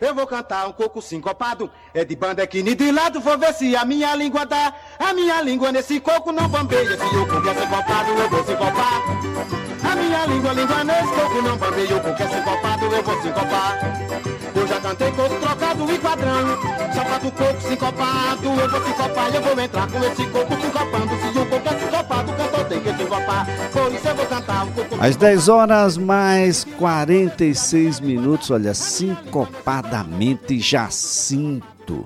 Eu vou cantar um coco sincopado, é de banda que ni de lado, vou ver se a minha língua dá. A minha língua nesse coco não bambeia, se o coco é sincopado, eu vou sincopar. A minha língua, língua nesse coco não bambeia, o coco é sincopado, eu vou sincopar. Eu já cantei coco trocado e padrão, sapato coco sincopado, eu vou sincopar, eu vou entrar com esse coco sincopando, se o coco é sincopado, Às 10 horas mais 46 minutos, olha, sincopadamente Jacinto.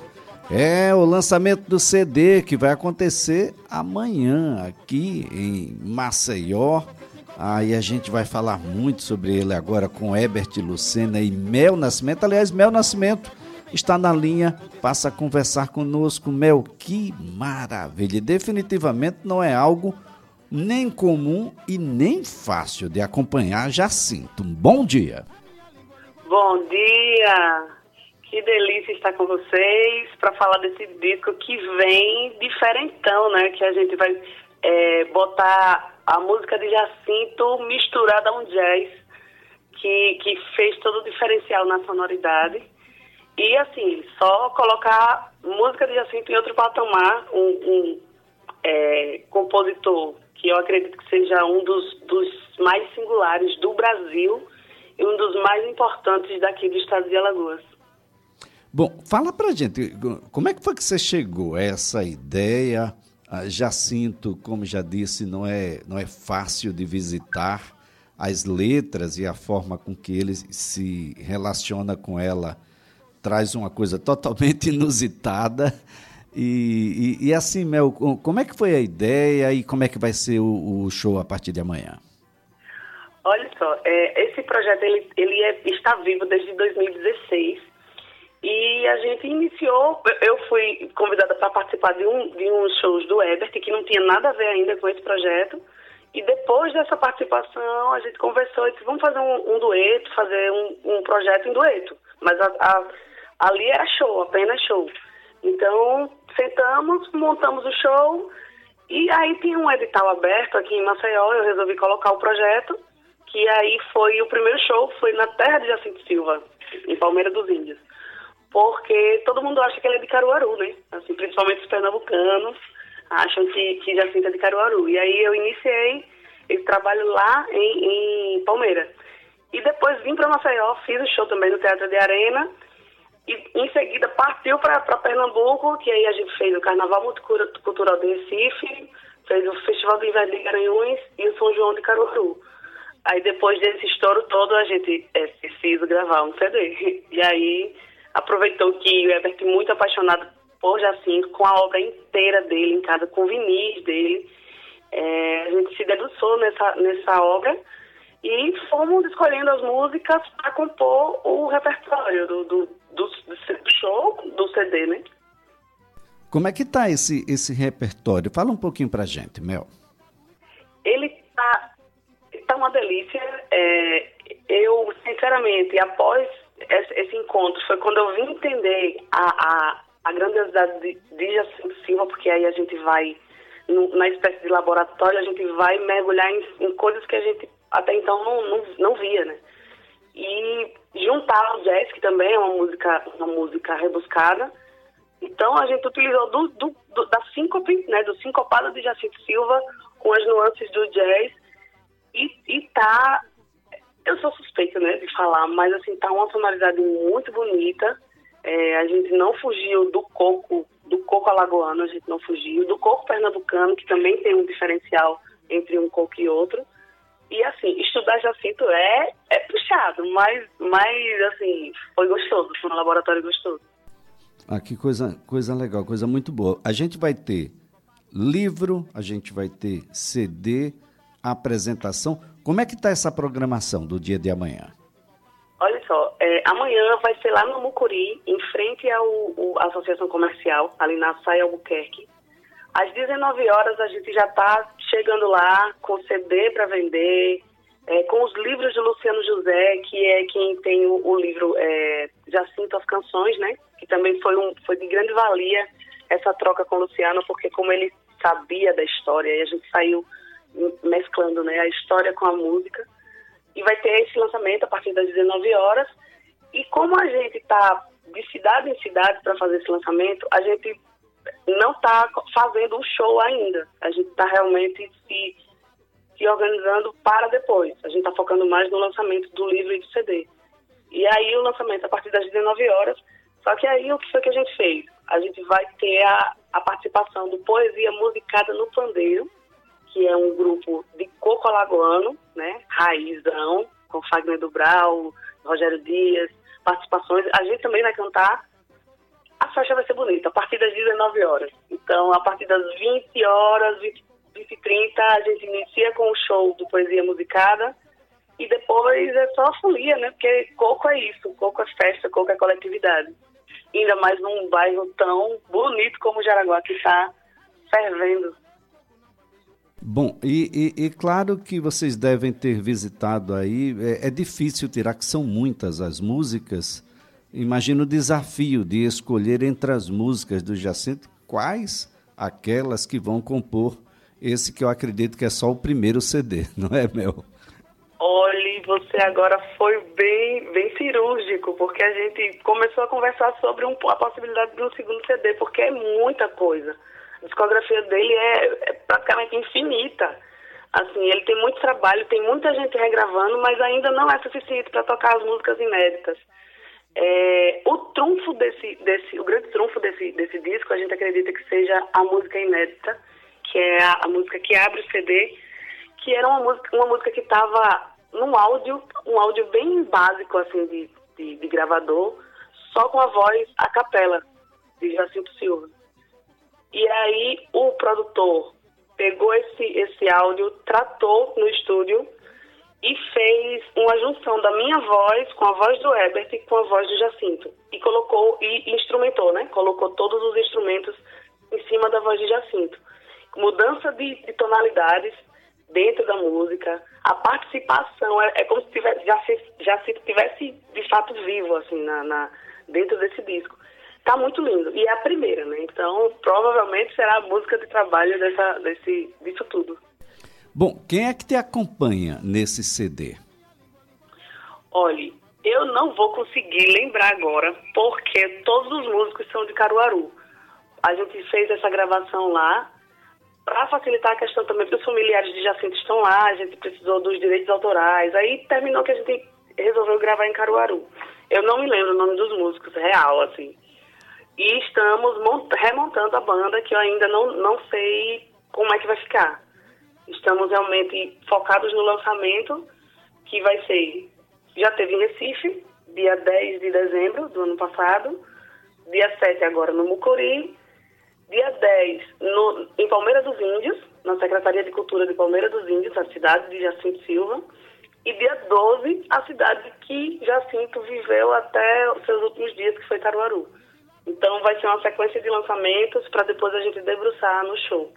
É o lançamento do CD que vai acontecer amanhã aqui em Maceió. Aí a gente vai falar muito sobre ele agora com Herbert Lucena e Mel Nascimento. Aliás, Mel Nascimento está na linha, passa a conversar conosco. Mel, que maravilha! Definitivamente não é algo nem comum e nem fácil de acompanhar Jacinto. Bom dia. Bom dia! Que delícia estar com vocês para falar desse disco que vem diferentão, né? Que a gente vai é, botar a música de Jacinto misturada a um jazz que, que fez todo o diferencial na sonoridade. E assim, só colocar música de Jacinto em outro patamar, um, um é, compositor que eu acredito que seja um dos, dos mais singulares do Brasil e um dos mais importantes daqui do estado de Alagoas. Bom, fala pra gente, como é que foi que você chegou a essa ideia? Ah, Jacinto, como já disse, não é, não é fácil de visitar. As letras e a forma com que ele se relaciona com ela traz uma coisa totalmente inusitada. E, e, e, assim, Mel, como é que foi a ideia e como é que vai ser o, o show a partir de amanhã? Olha só, é, esse projeto ele, ele é, está vivo desde 2016 e a gente iniciou, eu fui convidada para participar de um, de uns shows do Ebert, que não tinha nada a ver ainda com esse projeto, e depois dessa participação a gente conversou e disse, vamos fazer um, um dueto, fazer um, um, projeto em dueto, mas a, a, ali era show, apenas show. Então, sentamos, montamos o show, e aí tinha um edital aberto aqui em Maceió, eu resolvi colocar o projeto, que aí foi o primeiro show, foi na terra de Jacinto Silva, em Palmeira dos Índios. Porque todo mundo acha que ele é de Caruaru, né? Assim, principalmente os pernambucanos acham que, que Jacinto é de Caruaru. E aí eu iniciei esse trabalho lá em, em Palmeira. E depois vim para Maceió, fiz o show também no Teatro de Arena. E em seguida partiu para Pernambuco, que aí a gente fez o Carnaval Multicultural de Recife, fez o Festival do Inverno de Garanhuns e o São João de Caruaru. Aí depois desse estouro todo, a gente é, precisa gravar um CD. E aí aproveitou que o Herbert muito apaixonado por Jacinto, com a obra inteira dele em casa, com o vinis dele. É, a gente se debruçou nessa, nessa obra e fomos escolhendo as músicas para compor o repertório do, do, do, do, show, do CD, né? Como é que tá esse, esse repertório? Fala um pouquinho pra gente, Mel. Ele tá, tá uma delícia. É, eu, sinceramente, após esse, esse, encontro, foi quando eu vim entender a, a, a grandiosidade de, de Jacinto Silva, porque aí a gente vai, no, na espécie de laboratório, a gente vai mergulhar em, em coisas que a gente até então não, não, não via, né? E juntar o jazz, que também é uma música, uma música rebuscada. Então a gente utilizou do, do, do, da síncope, né, do sincopado de Jacinto Silva com as nuances do jazz e, e tá, eu sou suspeita, né, de falar, mas assim, tá uma sonoridade muito bonita. É, a gente não fugiu do coco, do coco alagoano, a gente não fugiu, do coco pernambucano, que também tem um diferencial entre um coco e outro. E assim, estudar Jacinto é, é puxado, mas, mas assim, foi gostoso, foi um laboratório gostoso. Ah, que coisa, coisa legal, coisa muito boa. A gente vai ter livro, a gente vai ter CD, apresentação. Como é que está essa programação do dia de amanhã? Olha só, é, amanhã vai ser lá no Mucuri, em frente à Associação Comercial, ali na Saia Albuquerque. Às 19 horas a gente já está chegando lá com CD para vender, é, com os livros de Luciano José, que é quem tem o, o livro é, Jacinto as Canções, né? Que também foi, um, foi de grande valia essa troca com o Luciano, porque como ele sabia da história, e a gente saiu mesclando né, a história com a música. E vai ter esse lançamento a partir das 19 horas. E como a gente está de cidade em cidade para fazer esse lançamento, a gente não está fazendo um show ainda. A gente está realmente se, se organizando para depois. A gente está focando mais no lançamento do livro e do CD. E aí o lançamento a partir das 19 horas. Só que aí o que foi que a gente fez? A gente vai ter a, a participação do Poesia Musicada no Pandeiro, que é um grupo de coco alagoano, né? Raizão, com Fagner do Rogério Dias, participações. A gente também vai cantar. A festa vai ser bonita, a partir das 19 horas. Então, a partir das 20 horas, 20, 20 e 30, a gente inicia com o show do Poesia Musicada. E depois é só folia, né? Porque coco é isso, coco é festa, coco é coletividade. Ainda mais num bairro tão bonito como Jaraguá, que está fervendo. Bom, e, e, e, claro que vocês devem ter visitado aí, é, é, difícil tirar, que são muitas as músicas. Imagina o desafio de escolher entre as músicas do Jacinto quais aquelas que vão compor esse que eu acredito que é só o primeiro CD, não é, Mel? Olhe, você agora foi bem, bem cirúrgico, porque a gente começou a conversar sobre um, a possibilidade de um segundo CD, porque é muita coisa. A discografia dele é, é praticamente infinita. Assim, ele tem muito trabalho, tem muita gente regravando, mas ainda não é suficiente para tocar as músicas inéditas. É, o trunfo desse, desse, o grande trunfo desse, desse disco, a gente acredita que seja a música inédita, que é a, a música que abre o CD, que era uma música, uma música que estava num áudio, um áudio bem básico, assim, de, de, de gravador, só com a voz a capela, de Jacinto Silva. E aí o produtor pegou esse, esse áudio, tratou no estúdio e fez uma junção da minha voz com a voz do Herbert e com a voz do Jacinto. E colocou, e instrumentou, né? Colocou todos os instrumentos em cima da voz de Jacinto. Mudança de, de tonalidades, dentro da música. A participação é, é como se tivesse, já se tivesse de fato vivo assim na, na, dentro desse disco. Tá muito lindo e é a primeira, né? Então provavelmente será a música de trabalho dessa, desse, disso tudo. Bom, quem é que te acompanha nesse CD? Olhe, eu não vou conseguir lembrar agora, porque todos os músicos são de Caruaru. A gente fez essa gravação lá, para facilitar a questão também, porque os familiares de Jacinto estão lá, a gente precisou dos direitos autorais. Aí terminou que a gente resolveu gravar em Caruaru. Eu não me lembro o nome dos músicos, real, assim. E estamos remontando a banda, que eu ainda não, não sei como é que vai ficar. Estamos realmente focados no lançamento, que vai ser. Já teve em Recife, dia 10 de dezembro do ano passado, dia 7 agora no Mucuri Dia 10, no, em Palmeira dos Índios, na Secretaria de Cultura de Palmeira dos Índios, a cidade de Jacinto Silva. E dia 12, a cidade que Jacinto viveu até os seus últimos dias, que foi Caruaru. Então vai ser uma sequência de lançamentos para depois a gente debruçar no show.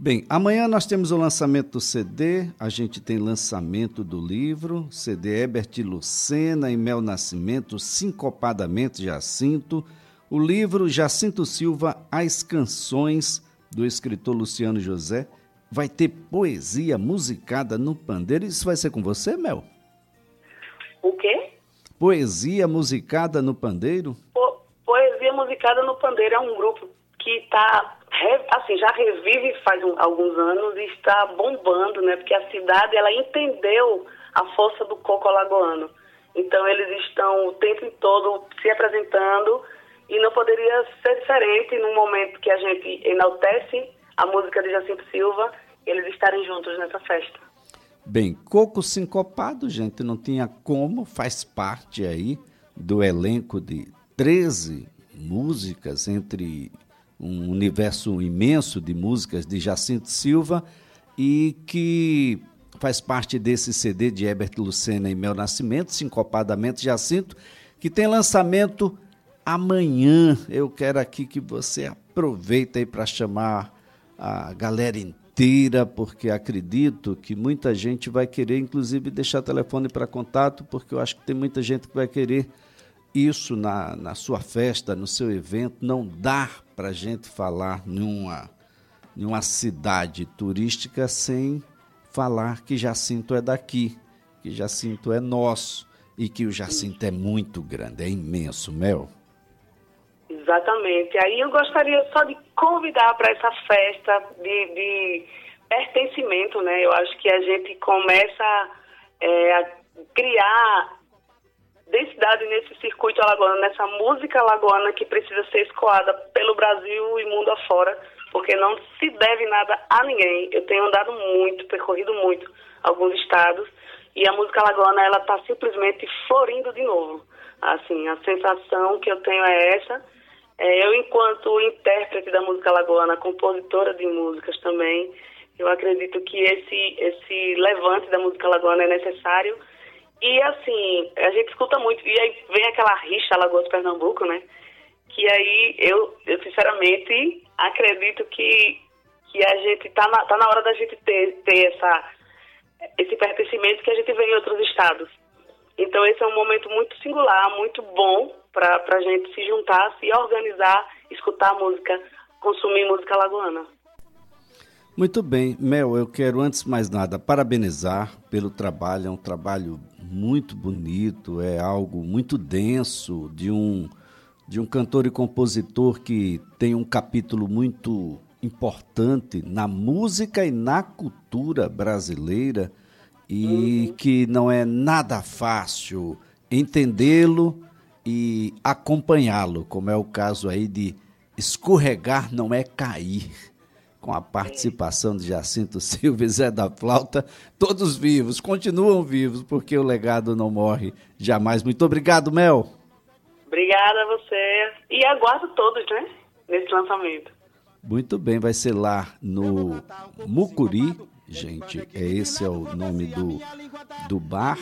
Bem, amanhã nós temos o lançamento do CD, a gente tem lançamento do livro, CD Herbert Lucena e Mel Nascimento, Sincopadamente Jacinto, o livro Jacinto Silva, As Canções, do escritor Luciano José, vai ter poesia musicada no pandeiro. Isso vai ser com você, Mel? O quê? Poesia musicada no pandeiro? Po poesia musicada no pandeiro é um grupo que está, assim, já revive faz um, alguns anos e está bombando, né? Porque a cidade, ela entendeu a força do coco alagoano. Então, eles estão o tempo todo se apresentando e não poderia ser diferente no momento que a gente enaltece a música de Jacinto Silva, eles estarem juntos nessa festa. Bem, Coco Sincopado, gente, não tinha como, faz parte aí do elenco de 13 músicas, entre um universo imenso de músicas de Jacinto Silva e que faz parte desse CD de Herbert Lucena e Mel Nascimento, Sincopadamente Jacinto, que tem lançamento amanhã eu quero aqui que você aproveite aí para chamar a galera inteira, porque acredito que muita gente vai querer, inclusive, deixar telefone para contato, porque eu acho que tem muita gente que vai querer isso na, na sua festa, no seu evento. Não dá para a gente falar numa, numa cidade turística sem falar que Jacinto é daqui, que Jacinto é nosso e que o Jacinto é muito grande, é imenso, Mel. Exatamente. Aí eu gostaria só de convidar para essa festa de, de, pertencimento, né? Eu acho que a gente começa é, a criar densidade nesse circuito alagoano, nessa música alagoana que precisa ser escoada pelo Brasil e mundo afora, porque não se deve nada a ninguém. Eu tenho andado muito, percorrido muito alguns estados e a música alagoana ela está simplesmente florindo de novo. Assim, a sensação que eu tenho é essa. É, eu, enquanto intérprete da música alagoana, compositora de músicas também, eu acredito que esse esse levante da música alagoana é necessário e assim, a gente escuta muito, e aí vem aquela rixa Alagoas-Pernambuco, né? Que aí eu, eu sinceramente acredito que, que a gente tá na, tá na hora da gente ter, ter essa, esse pertencimento que a gente vê em outros estados. Então esse é um momento muito singular, muito bom para a gente se juntar, se organizar, escutar música, consumir música lagoana. Muito bem, Mel, eu quero antes de mais nada parabenizar pelo trabalho, é um trabalho muito bonito, é algo muito denso de um de um cantor e compositor que tem um capítulo muito importante na música e na cultura brasileira e uhum. que não é nada fácil entendê-lo e acompanhá-lo, como é o caso aí de escorregar não é cair com a participação de Jacinto Silva e Zé da Flauta, todos vivos, continuam vivos, porque o legado não morre jamais. Muito obrigado, Mel. Obrigada a você. E aguardo todos, né? Nesse lançamento. Muito bem, vai ser lá no Mucuri, gente. É esse é o nome do, do bar.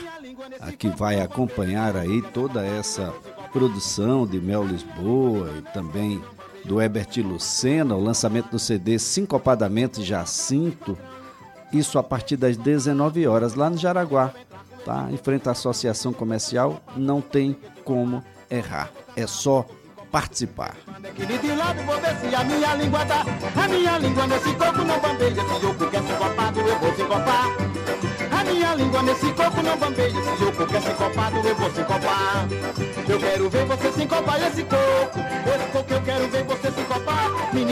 Aqui vai acompanhar aí toda essa produção de Mel Lisboa e também do Herbert Lucena, o lançamento do CD Sincopadamente Jacinto, isso a partir das 19 horas, lá no Jaraguá, tá? Em frente à Associação Comercial, não tem como errar, é só participar. Tá, a minha língua nesse não copado, eu vou se copar. Eu quero ver você se copar esse coco, esse coco eu quero ver você se copar.